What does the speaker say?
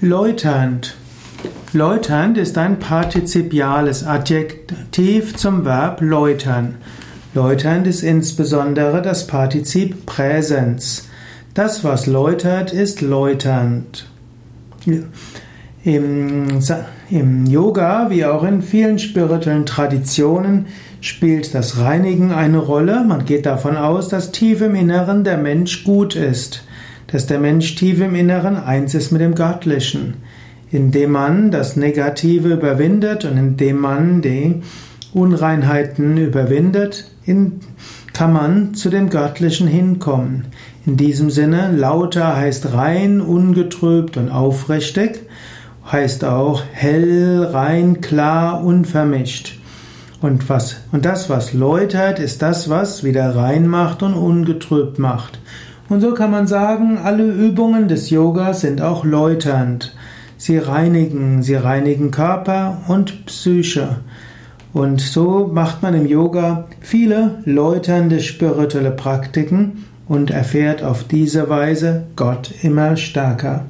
Läuternd. Läuternd ist ein partizipiales Adjektiv zum Verb läutern. Läuternd ist insbesondere das Partizip Präsens. Das, was läutert, ist läuternd. Im, Im, Yoga, wie auch in vielen spirituellen Traditionen, spielt das Reinigen eine Rolle. Man geht davon aus, dass tief im Inneren der Mensch gut ist dass der Mensch tief im Inneren eins ist mit dem Göttlichen. Indem man das Negative überwindet und indem man die Unreinheiten überwindet, kann man zu dem Göttlichen hinkommen. In diesem Sinne, lauter heißt rein, ungetrübt und aufrichtig, heißt auch hell, rein, klar, unvermischt. Und was, und das, was läutert, ist das, was wieder rein macht und ungetrübt macht. Und so kann man sagen, alle Übungen des Yogas sind auch läuternd. Sie reinigen, sie reinigen Körper und Psyche. Und so macht man im Yoga viele läuternde spirituelle Praktiken und erfährt auf diese Weise Gott immer stärker.